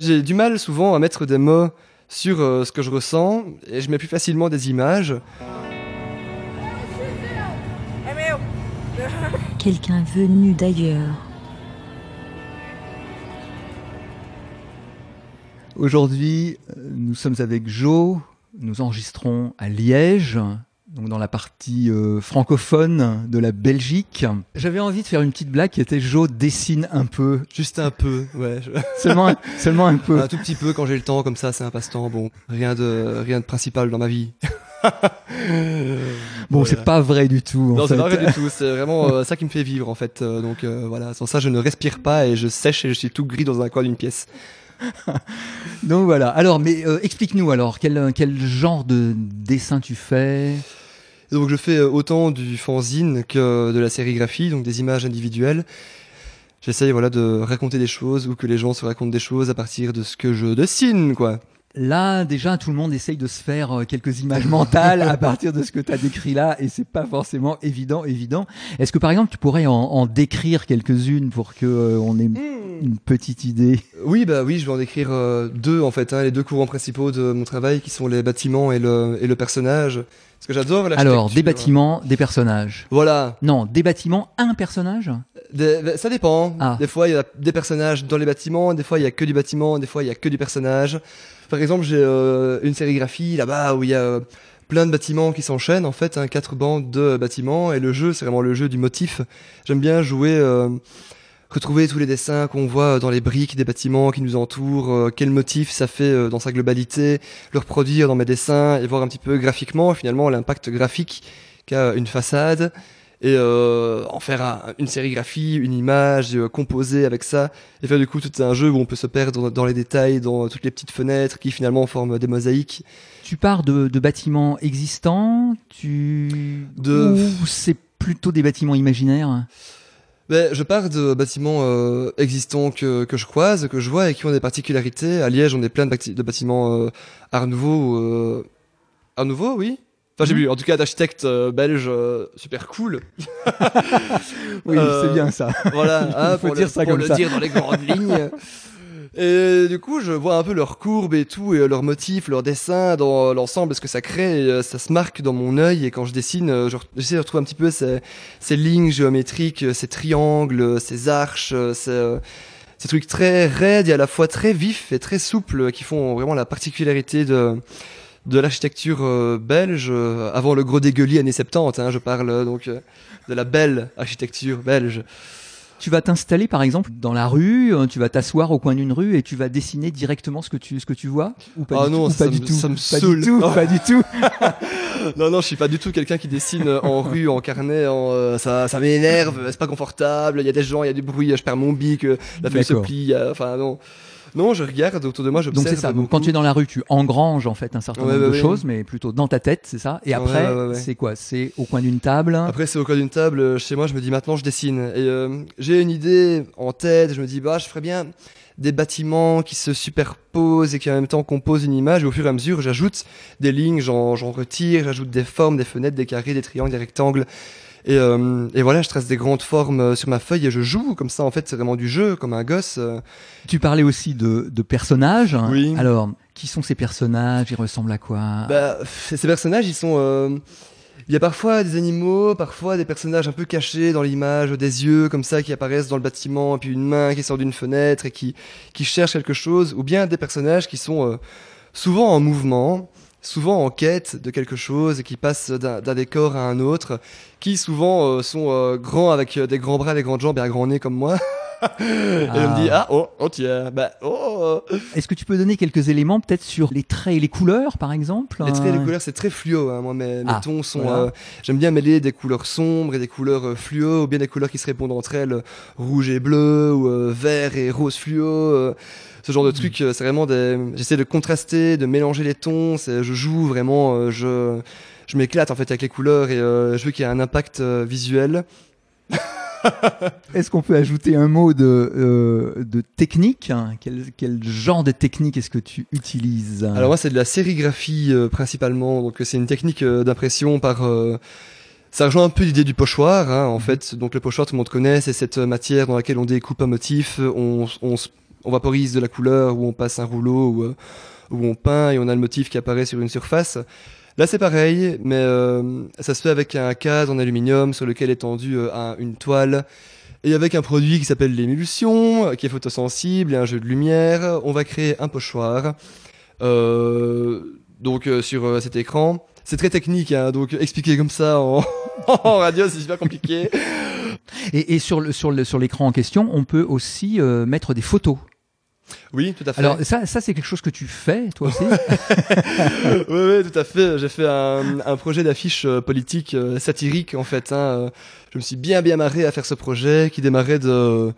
J'ai du mal souvent à mettre des mots sur ce que je ressens et je mets plus facilement des images. Quelqu'un venu d'ailleurs. Aujourd'hui, nous sommes avec Joe. Nous enregistrons à Liège, donc dans la partie euh, francophone de la Belgique. J'avais envie de faire une petite blague qui était Joe dessine un peu. Juste un peu, ouais. seulement, un, seulement un peu. Un tout petit peu quand j'ai le temps, comme ça, c'est un passe-temps. Bon, rien de, rien de principal dans ma vie. bon, c'est pas vrai du tout. non, c'est pas vrai du tout. C'est vraiment euh, ça qui me fait vivre en fait. Euh, donc voilà, sans ça, je ne respire pas et je sèche et je suis tout gris dans un coin d'une pièce. Donc voilà. Alors, mais explique-nous alors, quel, quel genre de dessin tu fais? Donc je fais euh, autant du fanzine que de la sérigraphie, donc des images individuelles. J'essaye voilà de raconter des choses ou que les gens se racontent des choses à partir de ce que je dessine, quoi. Là, déjà, tout le monde essaye de se faire euh, quelques images mentales à partir de ce que tu as décrit là, et c'est pas forcément évident, évident. Est-ce que par exemple, tu pourrais en, décrire quelques-unes pour que euh, on ait hmm. une petite idée? Oui, bah oui, je vais en décrire euh, deux en fait, hein, les deux courants principaux de mon travail, qui sont les bâtiments et le, et le personnage. Parce que j'adore Alors, des bâtiments, des personnages. Voilà. Non, des bâtiments, un personnage Ça dépend. Ah. Des fois, il y a des personnages dans les bâtiments, des fois, il y a que du bâtiment, des fois, il y a que du personnage. Par exemple, j'ai euh, une sérigraphie là-bas où il y a euh, plein de bâtiments qui s'enchaînent, en fait, hein, quatre bandes de bâtiments, et le jeu, c'est vraiment le jeu du motif. J'aime bien jouer, euh, retrouver tous les dessins qu'on voit dans les briques des bâtiments qui nous entourent, quel motif ça fait dans sa globalité, le reproduire dans mes dessins, et voir un petit peu graphiquement, finalement, l'impact graphique qu'a une façade et euh, en faire une sérigraphie, une image, euh, composer avec ça, et faire du coup tout un jeu où on peut se perdre dans les détails, dans toutes les petites fenêtres qui finalement forment des mosaïques. Tu pars de, bâtiments existants, tu de... ou c'est plutôt des bâtiments imaginaires? Ben, je pars de bâtiments euh, existants que, que je croise, que je vois et qui ont des particularités. À Liège, on est plein de, de bâtiments Art Nouveau. Art Nouveau, oui Enfin, j'ai mhm. vu, en tout cas, d'architectes euh, belges euh, super cool. oui, euh, c'est bien ça. Voilà, hein, faut pour dire le, ça pour le dire dans les grandes lignes. Et du coup, je vois un peu leurs courbes et tout, et leurs motifs, leurs dessins dans l'ensemble, ce que ça crée, ça se marque dans mon œil. Et quand je dessine, j'essaie de retrouver un petit peu ces, lignes géométriques, ces triangles, ces arches, ces, trucs très raides et à la fois très vifs et très souples qui font vraiment la particularité de l'architecture euh, belge euh, avant le gros dégueulis années 70. Hein, je parle euh, donc de la belle architecture belge. Tu vas t'installer par exemple dans la rue, tu vas t'asseoir au coin d'une rue et tu vas dessiner directement ce que tu, ce que tu vois ou pas ah du non, tout, ça pas, me, du tout, ça me pas du tout, pas du tout. non non, je suis pas du tout quelqu'un qui dessine en rue, en carnet. En, ça, ça m'énerve, c'est pas confortable. Il y a des gens, il y a du bruit, je perds mon bic, la feuille se plie. Enfin non. Non, je regarde autour de moi, j'observe. Donc c'est ça. Donc quand tu es dans la rue, tu engranges en fait un certain nombre de choses, mais plutôt dans ta tête, c'est ça. Et après, c'est quoi? C'est au coin d'une table? Après, c'est au coin d'une table. Euh, chez moi, je me dis maintenant, je dessine. Et euh, j'ai une idée en tête. Je me dis, bah, je ferais bien des bâtiments qui se superposent et qui en même temps composent une image. Et au fur et à mesure, j'ajoute des lignes, j'en retire, j'ajoute des formes, des fenêtres, des carrés, des triangles, des rectangles. Et, euh, et, voilà, je trace des grandes formes euh, sur ma feuille et je joue comme ça. En fait, c'est vraiment du jeu, comme un gosse. Euh. Tu parlais aussi de, de personnages. Oui. Alors, qui sont ces personnages? Ils ressemblent à quoi? Bah, Ces personnages, ils sont. Il y a parfois des animaux, parfois des personnages un peu cachés dans l'image, des yeux comme ça qui apparaissent dans le bâtiment, et puis une main qui sort d'une fenêtre et qui, qui cherche quelque chose, ou bien des personnages qui sont souvent en mouvement, souvent en quête de quelque chose qui passent d'un décor à un autre, qui souvent euh, sont euh, grands avec euh, des grands bras, des grandes jambes et un grand nez comme moi. et on me dit ah oh oh tiens bah oh. Est-ce que tu peux donner quelques éléments peut-être sur les traits et les couleurs par exemple Les traits et les couleurs c'est très fluo. Hein. Moi mes, mes ah, tons sont j'aime bien mêler des couleurs sombres et des couleurs fluo ou bien des couleurs qui se répondent entre elles rouge et bleu ou vert et rose fluo ce genre de truc. Euh, c'est vraiment des. J'essaie de contraster, de mélanger les tons. Je joue vraiment. Euh, je je m'éclate en fait avec les couleurs et euh, je veux qu'il y ait un impact visuel. est-ce qu'on peut ajouter un mot de, de technique quel, quel, genre de technique est-ce que tu utilises Alors moi c'est de la sérigraphie principalement, donc c'est une technique d'impression par ça rejoint un peu l'idée du pochoir, hein, en mhm. fait. Donc le pochoir, tout le monde connaît, c'est cette matière dans laquelle on découpe un motif, on, on, on vaporise de la couleur, où on passe un rouleau, où on peint et on a le motif qui apparaît sur une surface. Là, c'est pareil, mais euh, ça se fait avec un cadre en aluminium sur lequel est tendue euh, une toile et avec un produit qui s'appelle l'émulsion, qui est photosensible et un jeu de lumière. On va créer un pochoir. Euh, donc sur cet écran, c'est très technique, hein, donc expliquer comme ça en, radio, c'est super compliqué. Et, sur l'écran en question, on peut aussi mettre des photos. Oui, tout à fait. Alors ça, ça c'est quelque chose que tu fais, toi aussi Oui, oui, tout à fait. J'ai fait un, un projet d'affiche euh, politique euh, satirique, en fait. Hein. Euh, je me suis bien, bien marré à faire ce projet qui démarrait de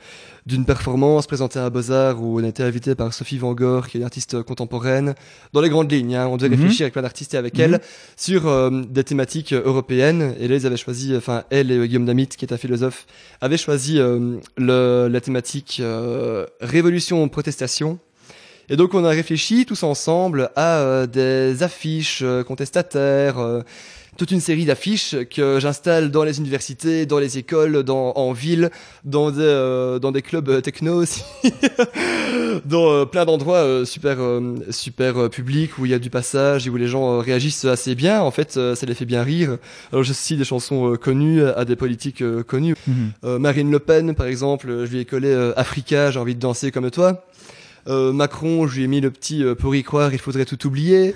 d'une performance présentée à Beaux-Arts où on été invité par Sophie Van Gogh, qui est une artiste contemporaine, dans les grandes lignes. Hein, on devait mhm. réfléchir avec plein d'artistes et avec elle mhm. sur euh, des thématiques euh, européennes. Et là, ils avaient choisi, enfin, elle et Guillaume Damit, qui est un philosophe, avaient choisi euh, le, la thématique révolution protestation. Et donc on a réfléchi tous ensemble à des affiches contestataires, toute une série d'affiches que j'installe dans les universités, dans les écoles, dans, en ville, dans des, euh, dans des clubs techno aussi, dans euh, plein d'endroits euh, super, super publics où il y a du passage et où les gens réagissent assez bien. En fait, ça les fait bien rire. Alors j'associe des chansons connues à des politiques connues. Mhm. Marine Le Pen, par exemple, je lui ai collé Africa, j'ai envie de danser comme toi. Macron, je lui ai mis le petit pour y croire, il faudrait tout oublier.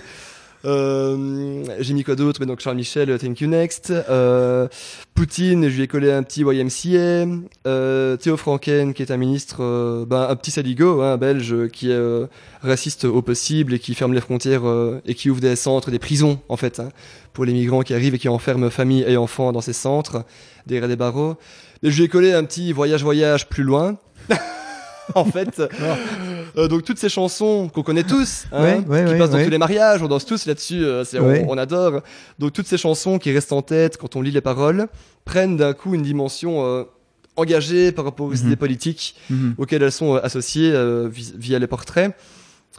Euh, j'ai mis quoi d'autre Donc Charles Michel, Thank You Next. Euh, Poutine, je lui ai collé un petit YMCA. Euh, Théo Franken, qui est un ministre, euh, ben, un petit saligo, hein, belge, qui est euh, raciste au possible et qui ferme les frontières et qui ouvre des centres, des prisons en fait, hein, pour les migrants qui arrivent et qui enferment famille et enfants dans ces centres, derrière des barreaux. Et je lui ai collé un petit voyage-voyage plus loin. en fait. Euh, donc toutes ces chansons qu'on connaît tous, hein, qui passent dans tous les mariages, on danse tous là-dessus, euh, on, adore. Donc toutes ces chansons qui restent en tête quand on lit les paroles prennent d'un coup une dimension euh, engagée par rapport aux mhm. idées politiques mhm. auxquelles elles sont associées via les portraits.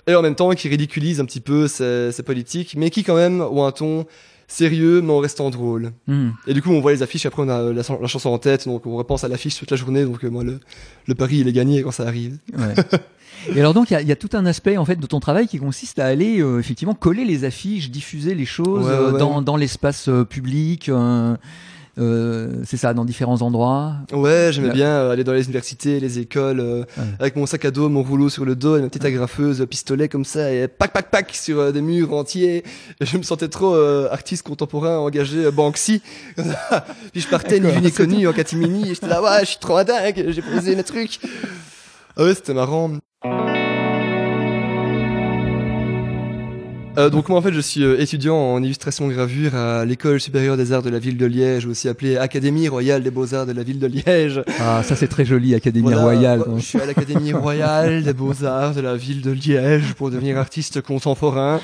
Et en même temps, qui ridiculisent un petit peu ces, ces politiques, mais qui quand même ont un ton sérieux mais en restant drôle. Hmm. Et du coup, on voit les affiches, après on a la, chanson en tête, donc on repense à l'affiche toute la journée, donc euh, moi, le, le pari, il est gagné quand ça arrive. Ouais. Et alors donc il y, y, a tout un aspect en fait de ton travail qui consiste à aller euh, effectivement coller les affiches, diffuser les choses euh, dans, dans l'espace public. Euh, c'est ça, dans différents endroits. Ouais, j'aimais bien euh, aller dans les universités, les écoles, euh, avec mon sac à dos, mon rouleau sur le dos, et ma petite agrafeuse, pistolet comme ça, et pac pac pac sur des murs entiers. Et je me sentais trop artiste contemporain engagé Banksy. Puis je partais ni vu ni connu en catimini, et j'étais là, ouais, je suis trop dingue, j'ai posé mes trucs. Ah ouais, c'était marrant. Euh, donc moi en fait je suis euh, étudiant en illustration gravure à l'école supérieure des arts de la ville de Liège, aussi appelée Académie royale des beaux-arts de la ville de Liège. Ah ça c'est très joli, Académie royale. Je suis à l'Académie royale des beaux-arts de la ville de Liège pour devenir artiste contemporain.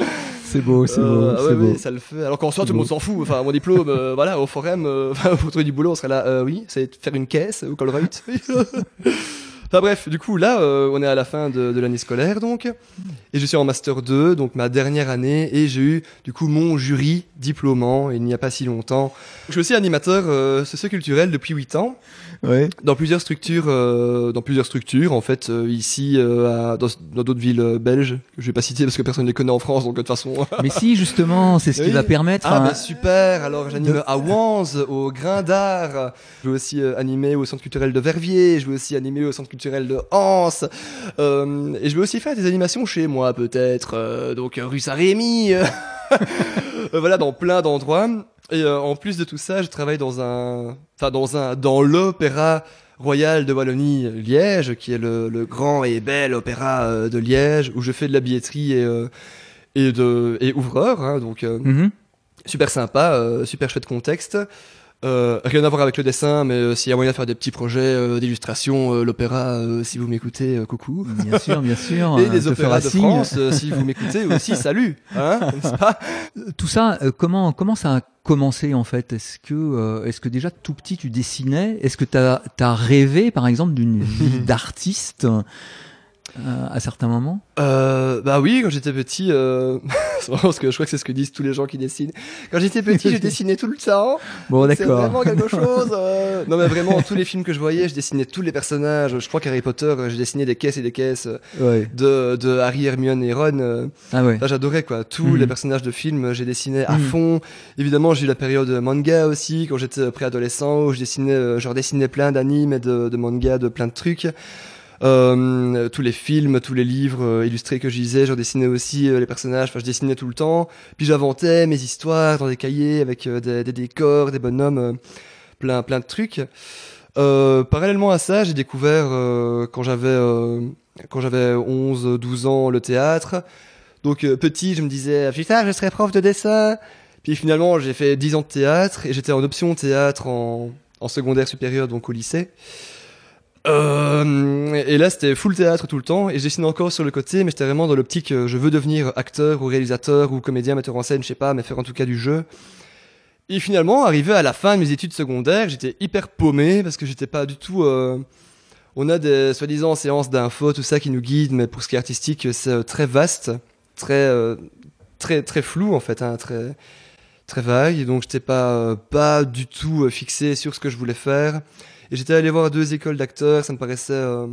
C'est beau, c'est beau, euh, c'est beau. ça le fait. Alors qu'en soi, tout le monde s'en fout. Enfin, mon diplôme, voilà, au forum, pour trouver du boulot, on serait là, oui, c'est faire une caisse au Colruyt. Enfin bref, du coup là, euh, on est à la fin de, l'année scolaire donc, et je suis en master 2, donc ma dernière année, et j'ai eu du coup mon jury diplômant il n'y a pas si longtemps. Je suis aussi animateur euh, socio-culturel depuis 8 ans, ouais. dans plusieurs structures, euh, dans plusieurs structures en fait, euh, ici euh, à, dans d'autres villes belges que je vais pas citer parce que personne ne les connaît en France, donc de toute façon. Mais si justement, c'est ce qui va permettre. Ah bah, super. Alors j'anime à Wanz, au Grain d'Art. Je vais aussi animer au Centre culturel de Verviers. Je vais aussi animer au Centre culturel de Hans. Euh, et je vais aussi faire des animations chez moi, peut-être. Euh, donc, rue Saint-Rémy. Euh, voilà, dans plein d'endroits. Et en plus de tout ça, je travaille dans un, enfin dans un, dans l'opéra royal de Wallonie Liège, qui est le, le, grand et bel opéra de Liège, où je fais de la billetterie et et de et ouvreur, hein, donc mm-hmm. super sympa, super chouette contexte. Euh, rien à voir avec le dessin, mais euh, s'il y a moyen de faire des petits projets euh, d'illustration, euh, l'opéra, si vous m'écoutez, coucou. Bien sûr, bien sûr. Et les opéras de France, si vous m'écoutez aussi, salut. Hein, pas? Tout ça, comment comment ça a commencé en fait? Est-ce que est-ce que déjà tout petit tu dessinais? Est-ce que tu as, as rêvé par exemple d'une vie d'artiste? À certains moments euh, bah oui, quand j'étais petit, euh... parce que je crois que c'est ce que disent tous les gens qui dessinent. Quand j'étais petit, je dessinais tout le temps. Bon, d'accord. C'est vraiment quelque chose. Euh... Non, mais vraiment, tous les films que je voyais, je dessinais tous les personnages. Je crois qu'Harry Potter, j'ai dessiné des caisses et des caisses ouais. de, de Harry, Hermione et Ron. euh, Ah ouais. J'adorais quoi. Tous Mhm. les personnages de films, j'ai dessiné à Mhm. fond. Évidemment, j'ai eu la période manga aussi, quand j'étais préadolescent, où je dessinais, euh, je redessinais plein d'animes et de, de mangas, de plein de trucs. Euh, tous les films, tous les livres euh, illustrés que je lisais, je redessinais aussi euh, les personnages. Enfin, je dessinais tout le temps. Puis j'inventais mes histoires dans des cahiers avec des, décors, des bonhommes, plein, plein de trucs. Parallèlement à ça, j'ai découvert quand j'avais quand j'avais 11, 12 ans le théâtre. Donc petit, je me disais putain, je serai prof de dessin. Puis finalement, j'ai fait 10 ans de théâtre et j'étais en option théâtre en, en secondaire supérieur, donc au lycée. Euh, et là, c'était full théâtre tout le temps et je dessinais encore sur le côté, mais j'étais vraiment dans l'optique, euh, je veux devenir acteur ou réalisateur ou comédien, metteur en scène, je sais pas, mais faire en tout cas du jeu. Et finalement, arrivé à la fin de mes études secondaires, j'étais hyper paumé parce que j'étais pas du tout. euh, On a des soi-disant séances d'info, tout ça qui nous guide, mais pour ce qui est artistique, c'est euh, très vaste, très très très flou en fait, hein, très très vague. Et donc j'étais pas euh, pas du tout euh, fixé sur ce que je voulais faire. Et j'étais allé voir deux écoles d'acteurs, ça me paraissait euh,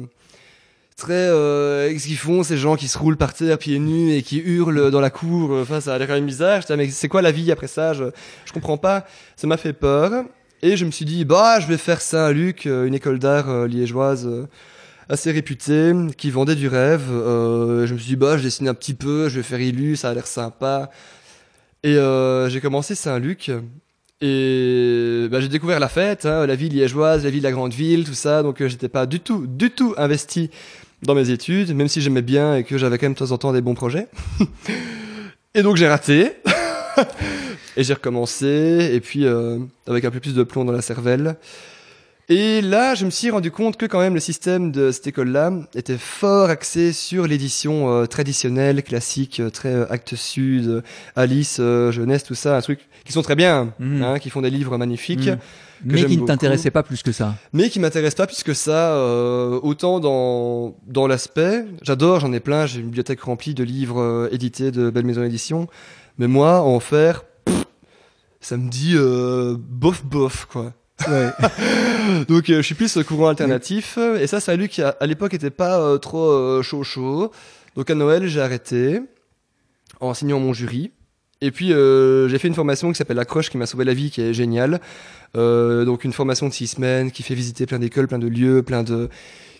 très euh, qu'est-ce qu'ils font ces gens qui se roulent par terre pieds nus et qui hurlent dans la cour. Enfin, ça a l'air quand même bizarre. J'étais ah, mais c'est quoi la vie après ça? Je je comprends pas. Ça m'a fait peur. Et je me suis dit bah je vais faire Saint-Luc, une école d'art liégeoise. assez réputée, qui vendait du rêve. Je me suis dit, bah, je dessine un petit peu, je vais faire Illu, ça a l'air sympa. Et euh, j'ai commencé Saint-Luc. Et bah, j'ai découvert la fête, hein, la ville liégeoise, la ville de la grande ville, tout ça. Donc euh, j'étais pas du tout, du tout investi dans mes études, même si j'aimais bien et que j'avais quand même de temps en temps des bons projets. et donc j'ai raté. et j'ai recommencé, et puis euh, avec un peu plus de plomb dans la cervelle. Et là, je me suis rendu compte que quand même le système de cette école-là était fort axé sur l'édition euh, traditionnelle, classique, euh, très euh, acte sud, Alice, euh, jeunesse, tout ça, un truc qui sont très bien, Mhm. hein, qui font des livres magnifiques, Mhm. Mais qui ne beaucoup. t'intéressait pas plus que ça. mais qui m'intéressent pas plus que ça. euh, autant dans dans l'aspect, j'adore, j'en ai plein, j'ai une bibliothèque remplie de livres édités de Belle Maison Édition, mais moi en faire, pff, ça me dit euh, bof bof quoi. Ouais. Donc euh, je suis plus courant alternatif et ça a lu qui à, l'époque était pas euh, trop euh, chaud chaud. Donc à Noël j'ai arrêté en signant mon jury. Et puis euh, j'ai fait une formation qui s'appelle l'accroche qui m'a sauvé la vie qui est géniale. Euh, donc une formation de six semaines qui fait visiter plein d'écoles, plein de lieux, plein de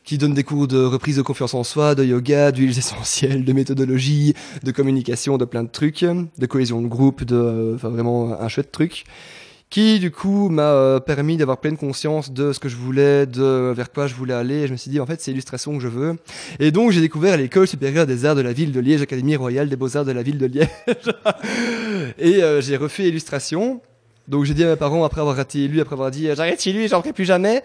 qui donne des cours de reprise de confiance en soi, de yoga, d'huiles essentielles, de méthodologie, de communication, de plein de trucs, de cohésion de groupe, de enfin vraiment un chouette truc qui du coup m'a euh, permis d'avoir pleine conscience de ce que je voulais, de vers quoi je voulais aller. Je me suis dit en fait c'est l'illustration que je veux. Et donc j'ai découvert l'école supérieure des arts de la ville de Liège, Académie royale des beaux arts de la ville de Liège. et euh, j'ai refait illustration. Donc j'ai dit à mes parents après avoir raté élu, après avoir dit euh, j'arrête chez lui, j'en ferai plus jamais.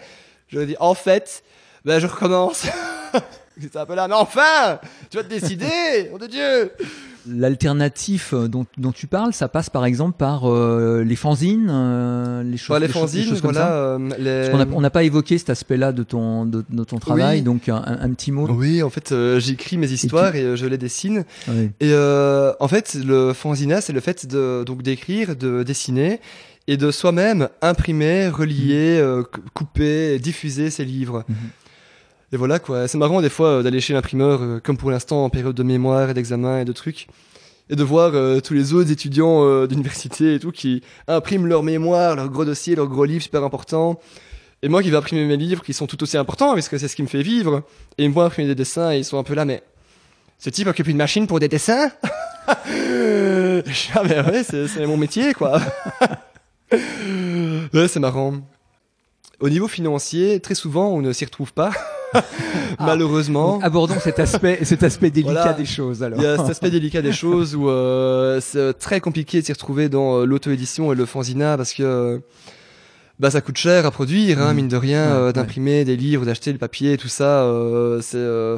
Je dit en fait, ben je recommence. C'était un peu là, mais enfin, tu vas te décider, nom de Dieu. L'alternatif euh, dont, dont tu parles, ça passe par exemple par euh, les fanzines, euh, les choses, Voilà, les les choses- les choses comme voilà. ça. euh. Parce on n'a pas évoqué cet aspect-là de ton, de, de ton travail, Oui. donc un, petit mot. Oui, en fait, j'écris mes histoires et, je les dessine. Et en fait, le fanzina, c'est le fait de donc d'écrire, de dessiner et de soi-même imprimer, relier, cou- couper, diffuser ses livres. Mhm. Et voilà quoi. C'est marrant des fois euh, d'aller chez l'imprimeur, euh, comme pour l'instant en période de mémoire et d'examen et de trucs, et de voir euh, tous les autres étudiants d'université et tout qui impriment leur mémoire, leur gros dossier, leur gros livre super important. Et moi qui vais imprimer mes livres qui sont tout aussi importants parce que c'est ce qui me fait vivre. Et ils me voient imprimer des dessins et ils sont un peu là, mais ce type occupe une machine pour des dessins? Je ah, mais ouais, c'est mon métier, quoi. ouais, c'est marrant. Au niveau financier, très souvent, on ne s'y retrouve pas. Malheureusement. Donc, abordons cet aspect, cet aspect délicat Voilà. des choses. Alors. Il y a cet aspect délicat des choses où euh, c'est très compliqué de s'y retrouver dans euh, l'auto-édition et le fanzina parce que euh, bah, ça coûte cher à produire, hein, Mhm. mine de rien, Ouais, euh, ouais. d'imprimer des livres, d'acheter le papier, tout ça. euh, c'est euh,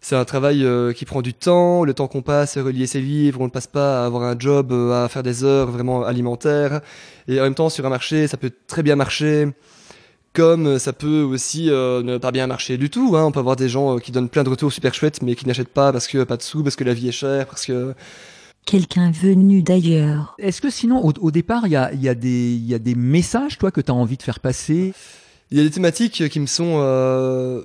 c'est un travail euh, qui prend du temps. Le temps qu'on passe à relier ses livres, on ne passe pas à avoir un job, euh, à faire des heures vraiment alimentaires. Et en même temps, sur un marché, ça peut très bien marcher comme ça peut aussi ne pas bien marcher du tout. Hein. On peut avoir des gens qui donnent plein de retours super chouettes, mais qui n'achètent pas parce que pas de sous, parce que la vie est chère, parce que quelqu'un venu d'ailleurs. Est-ce que sinon, au, départ, il y a, y, a y a, des messages, toi, que tu as envie de faire passer? Il y a des thématiques qui me sont... Euh,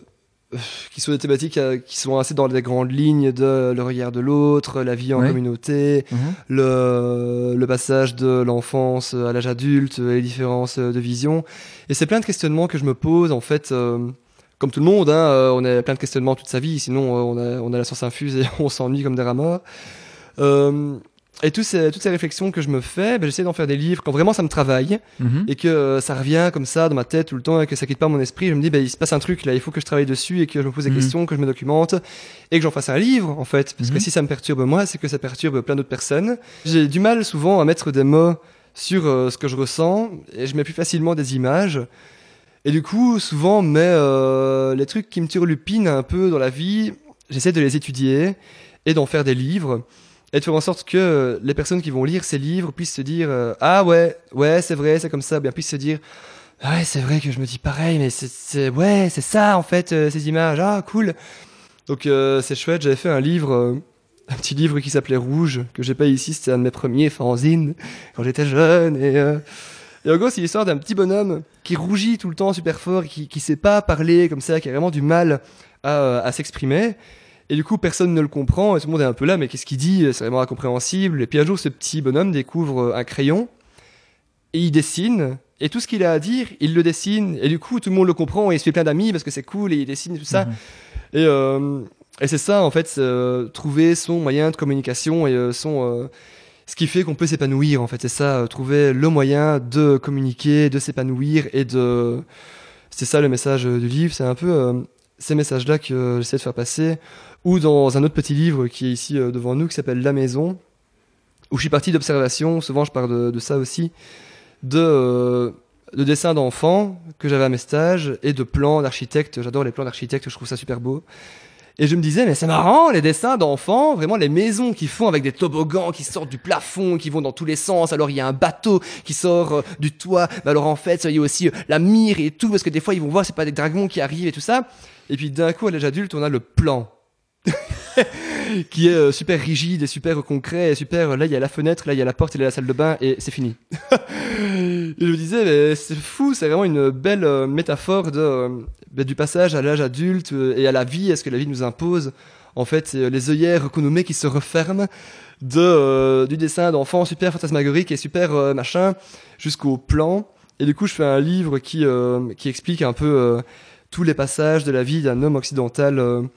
qui sont des thématiques euh, qui sont assez dans les grandes lignes de le regard de l'autre, la vie en communauté, mhm. le, le, passage de l'enfance à l'âge adulte, les différences de vision. Et c'est plein de questionnements que je me pose, en fait... Euh, comme tout le monde, hein, on a plein de questionnements toute sa vie, sinon on a, on a la science infuse et on s'ennuie comme des. Euh, et toutes ces, toutes ces réflexions que je me fais, ben, j'essaie d'en faire des livres quand vraiment ça me travaille mhm. et que euh, ça revient comme ça dans ma tête tout le temps et que ça quitte pas mon esprit. Je me dis, ben, il se passe un truc là, il faut que je travaille dessus et que je me pose des mhm. questions, que je me documente et que j'en fasse un livre en fait. Parce que mhm. si ça me perturbe moi, c'est que ça perturbe plein d'autres personnes. J'ai du mal souvent à mettre des mots sur euh, ce que je ressens et je mets plus facilement des images. Et du coup, souvent, mais les trucs qui me turlupinent un peu dans la vie, j'essaie de les étudier et d'en faire des livres et de faire en sorte que les personnes qui vont lire ces livres puissent se dire euh, ah ouais ouais c'est vrai c'est comme ça bien puissent se dire ah ouais c'est vrai que je me dis pareil mais c'est ouais c'est ça en fait euh, ces images ah cool. Donc euh, c'est chouette j'avais fait un livre un petit livre qui s'appelait Rouge que j'ai pas ici c'était un de mes premiers fanzines quand j'étais jeune et et en gros c'est l'histoire d'un petit bonhomme qui rougit tout le temps super fort qui qui sait pas parler comme ça qui a vraiment du mal à, à s'exprimer et du coup, personne ne le comprend, et tout le monde est un peu là, mais qu'est-ce qu'il dit? C'est vraiment incompréhensible. Et puis un jour, ce petit bonhomme découvre euh, un crayon, et il dessine, et tout ce qu'il a à dire, il le dessine, et du coup, tout le monde le comprend, et il se fait plein d'amis parce que c'est cool, et il dessine tout ça. Mhm. Et, euh, et c'est ça, en fait, euh, trouver son moyen de communication et son... ce qui fait qu'on peut s'épanouir, en fait, c'est ça, trouver le moyen de communiquer, de s'épanouir, et de... C'est ça le message du livre, c'est un peu ces messages-là que j'essaie de faire passer ou dans un autre petit livre qui est ici euh, devant nous, qui s'appelle La Maison, où je suis parti d'observation, souvent je parle de, ça aussi, de, euh, de dessins d'enfants que j'avais à mes stages, et de plans d'architectes, j'adore les plans d'architectes, je trouve ça super beau. Et je me disais, mais c'est marrant, les dessins d'enfants, vraiment les maisons qui font avec des toboggans qui sortent du plafond, qui vont dans tous les sens. Alors il y a un bateau qui sort euh, du toit. alors en fait, il y a aussi la mire et tout, parce que des fois ils vont voir, c'est pas des dragons qui arrivent et tout ça. Et puis d'un coup, à l'âge adulte, on a le plan. qui est euh, super rigide et super concret et super là il y a la fenêtre là il y a la porte il y a la salle de bain et c'est fini. Et je me disais c'est fou c'est vraiment une belle euh, métaphore de euh, bah, du passage à l'âge adulte et à la vie est-ce que la vie nous impose. En fait les œillères qu'on nous met qui se referment de du dessin d'enfant super fantasmagorique et super machin jusqu'au plan. Et du coup je fais un livre qui qui explique un peu tous les passages de la vie d'un homme occidental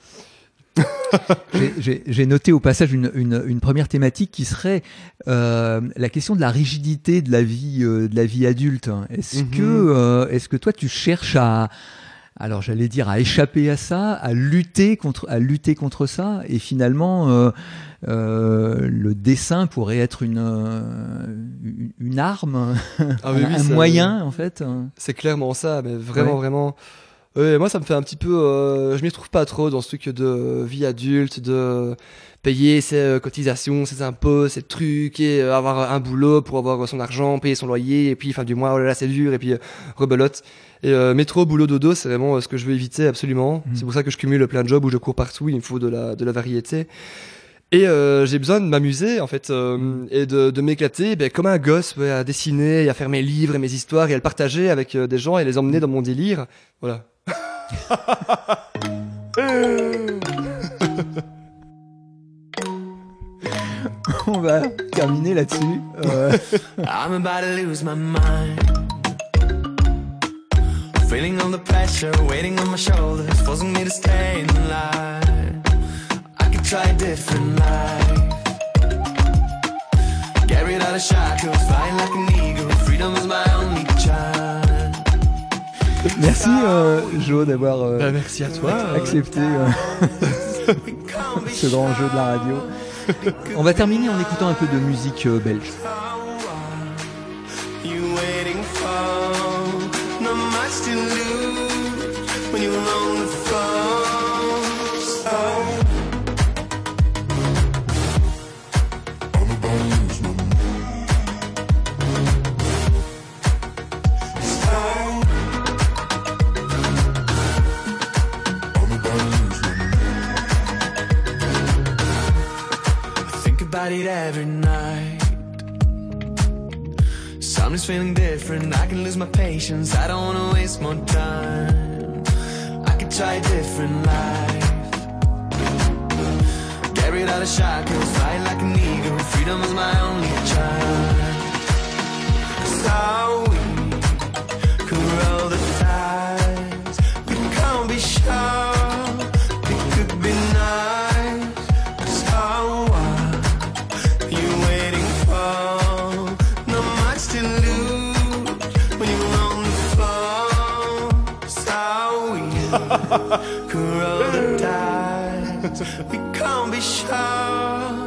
J'ai noté au passage une, une, une, première thématique qui serait euh, la question de la rigidité de la vie, euh, de la vie adulte. Est-ce mhm. que, euh, est-ce que toi tu cherches à, alors j'allais dire à échapper à ça, à lutter contre, à lutter contre ça, et finalement le dessin pourrait être une une, arme, ah un, moyen en fait? C'est clairement ça, mais vraiment vraiment. Ouais, moi ça me fait un petit peu. Euh, je m'y trouve pas trop dans ce truc de vie adulte, de payer ses euh, cotisations, ses impôts, ses trucs, et euh, avoir un boulot pour avoir son argent, payer son loyer, et puis fin du mois, oh là là c'est dur, et puis rebelote. Et métro, boulot, dodo, c'est vraiment ce que je veux éviter absolument. Mhm. C'est pour ça que je cumule plein de jobs où je cours partout, il me faut de la, de la variété. Et euh, j'ai besoin de m'amuser en fait euh, et de, de m'éclater ben, comme un gosse ouais, à dessiner et à faire mes livres et mes histoires et à le partager avec euh, des gens et les emmener dans mon délire. Voilà. On va terminer là-dessus. Euh. I'm about to lose my mind. Feeling all the pressure waiting on my shoulders, forcing me to stay in line. I could try a different life. Get rid of the shackles, flying like an eagle. Freedom is my child. Merci euh, Jo d'avoir euh, bah, merci à toi accepté euh, ce grand jeu de la radio. On va terminer en écoutant un peu de musique euh, belge. Every night. Something's feeling different. I can lose my patience. I don't wanna waste more time. I could try a different life. Get rid of the shackles, fly like an eagle. Freedom is my only child. So we could roll the. We can't be sure,